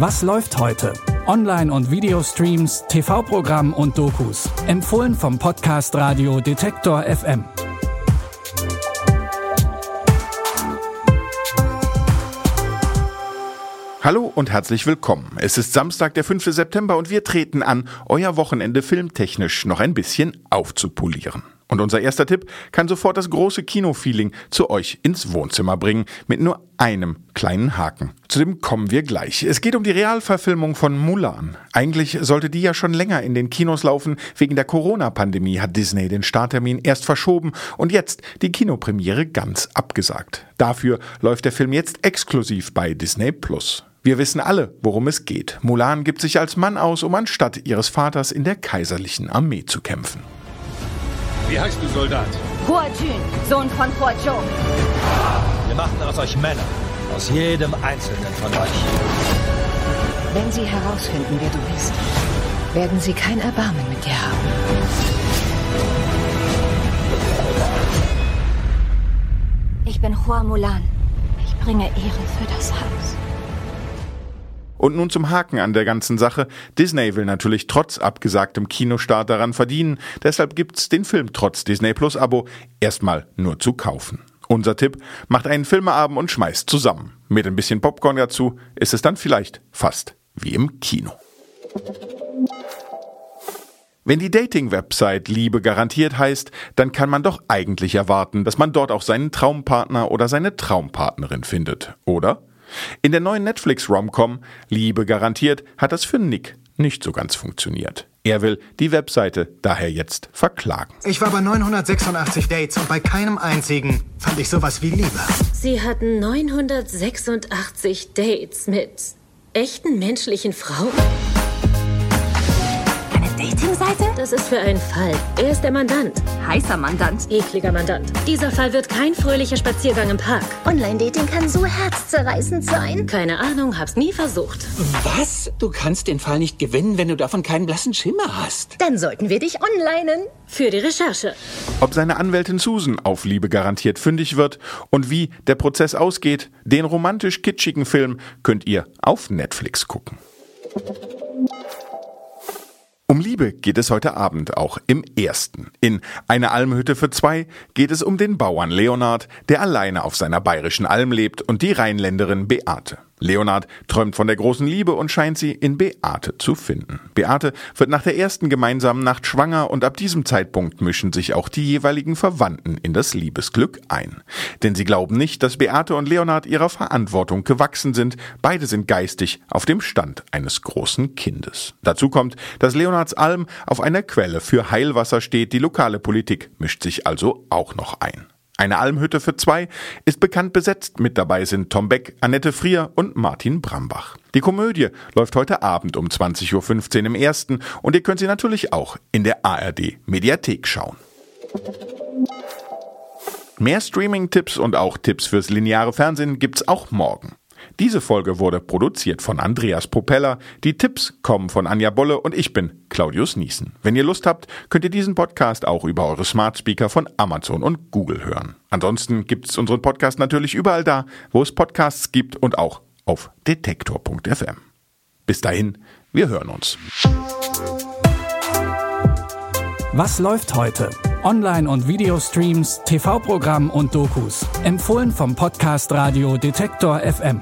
Was läuft heute? Online- und Videostreams, TV-Programm und Dokus. Empfohlen vom Podcast Radio Detektor FM. Hallo und herzlich willkommen. Es ist Samstag, der 5. September und wir treten an, euer Wochenende filmtechnisch noch ein bisschen aufzupolieren. Und unser erster Tipp kann sofort das große Kinofeeling zu euch ins Wohnzimmer bringen, mit nur einem kleinen Haken. Zu dem kommen wir gleich. Es geht um die Realverfilmung von Mulan. Eigentlich sollte die ja schon länger in den Kinos laufen. Wegen der Corona-Pandemie hat Disney den Starttermin erst verschoben und jetzt die Kinopremiere ganz abgesagt. Dafür läuft der Film jetzt exklusiv bei Disney Plus. Wir wissen alle, worum es geht. Mulan gibt sich als Mann aus, um anstatt ihres Vaters in der kaiserlichen Armee zu kämpfen. Wie heißt du, Soldat? Hua Jun, Sohn von Hua Zhou. Wir machen aus euch Männer. Aus jedem einzelnen von euch. Wenn sie herausfinden, wer du bist, werden sie kein Erbarmen mit dir haben. Ich bin Hua Mulan. Ich bringe Ehre für das Haus. Und nun zum Haken an der ganzen Sache. Disney will natürlich trotz abgesagtem Kinostart daran verdienen, deshalb gibt's den Film trotz Disney Plus Abo erstmal nur zu kaufen. Unser Tipp, macht einen Filmeabend und schmeißt zusammen. Mit ein bisschen Popcorn dazu ist es dann vielleicht fast wie im Kino. Wenn die Dating-Website Liebe garantiert heißt, dann kann man doch eigentlich erwarten, dass man dort auch seinen Traumpartner oder seine Traumpartnerin findet, oder? In der neuen Netflix-Romcom Liebe garantiert hat das für Nick nicht so ganz funktioniert. Er will die Webseite daher jetzt verklagen. Ich war bei 986 Dates und bei keinem einzigen fand ich sowas wie Liebe. Sie hatten 986 Dates mit echten menschlichen Frauen? Datingseite? Das ist für einen Fall. Er ist der Mandant. Heißer Mandant. Ekliger Mandant. Dieser Fall wird kein fröhlicher Spaziergang im Park. Online-Dating kann so herzzerreißend sein. Keine Ahnung, hab's nie versucht. Was? Du kannst den Fall nicht gewinnen, wenn du davon keinen blassen Schimmer hast. Dann sollten wir dich onlinen. Für die Recherche. Ob seine Anwältin Susan auf Liebe garantiert fündig wird und wie der Prozess ausgeht, den romantisch kitschigen Film könnt ihr auf Netflix gucken. Um Liebe geht es heute Abend auch im ersten. In Eine Almhütte für zwei geht es um den Bauern Leonard, der alleine auf seiner bayerischen Alm lebt und die Rheinländerin Beate. Leonard träumt von der großen Liebe und scheint sie in Beate zu finden. Beate wird nach der ersten gemeinsamen Nacht schwanger und ab diesem Zeitpunkt mischen sich auch die jeweiligen Verwandten in das Liebesglück ein. Denn sie glauben nicht, dass Beate und Leonard ihrer Verantwortung gewachsen sind. Beide sind geistig auf dem Stand eines großen Kindes. Dazu kommt, dass Leonards Alm auf einer Quelle für Heilwasser steht. Die lokale Politik mischt sich also auch noch ein. Eine Almhütte für zwei ist bekannt besetzt. Mit dabei sind Tom Beck, Annette Frier und Martin Brambach. Die Komödie läuft heute Abend um 20.15 Uhr im ersten und ihr könnt sie natürlich auch in der ARD Mediathek schauen. Mehr Streaming-Tipps und auch Tipps fürs lineare Fernsehen gibt's auch morgen. Diese Folge wurde produziert von Andreas Propeller. Die Tipps kommen von Anja Bolle und ich bin Claudius Niesen. Wenn ihr Lust habt, könnt ihr diesen Podcast auch über eure Smart Speaker von Amazon und Google hören. Ansonsten gibt es unseren Podcast natürlich überall da, wo es Podcasts gibt und auch auf detektor.fm. Bis dahin, wir hören uns. Was läuft heute? Online- und Videostreams, TV-Programm und Dokus. Empfohlen vom Podcast Radio Detektor FM.